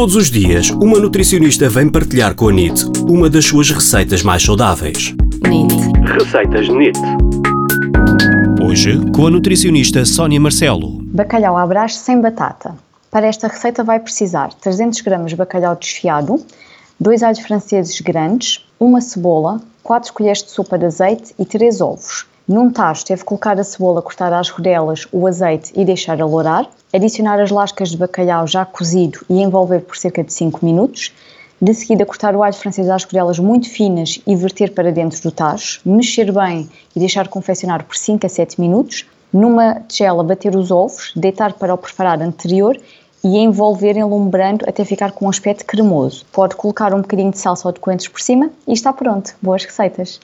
Todos os dias, uma nutricionista vem partilhar com a NIT uma das suas receitas mais saudáveis. NIT. Receitas NIT. Hoje, com a nutricionista Sónia Marcelo. Bacalhau à brás sem batata. Para esta receita vai precisar 300 gramas de bacalhau desfiado, dois alhos franceses grandes, uma cebola, 4 colheres de sopa de azeite e 3 ovos. Num tacho deve colocar a cebola cortada às rodelas, o azeite e deixar alourar, adicionar as lascas de bacalhau já cozido e envolver por cerca de 5 minutos, de seguida cortar o alho francês às rodelas muito finas e verter para dentro do tacho, mexer bem e deixar confeccionar por 5 a 7 minutos, numa tigela bater os ovos, deitar para o preparado anterior e envolver enlumbrando até ficar com um aspecto cremoso. Pode colocar um bocadinho de salsa ou de coentros por cima e está pronto. Boas receitas!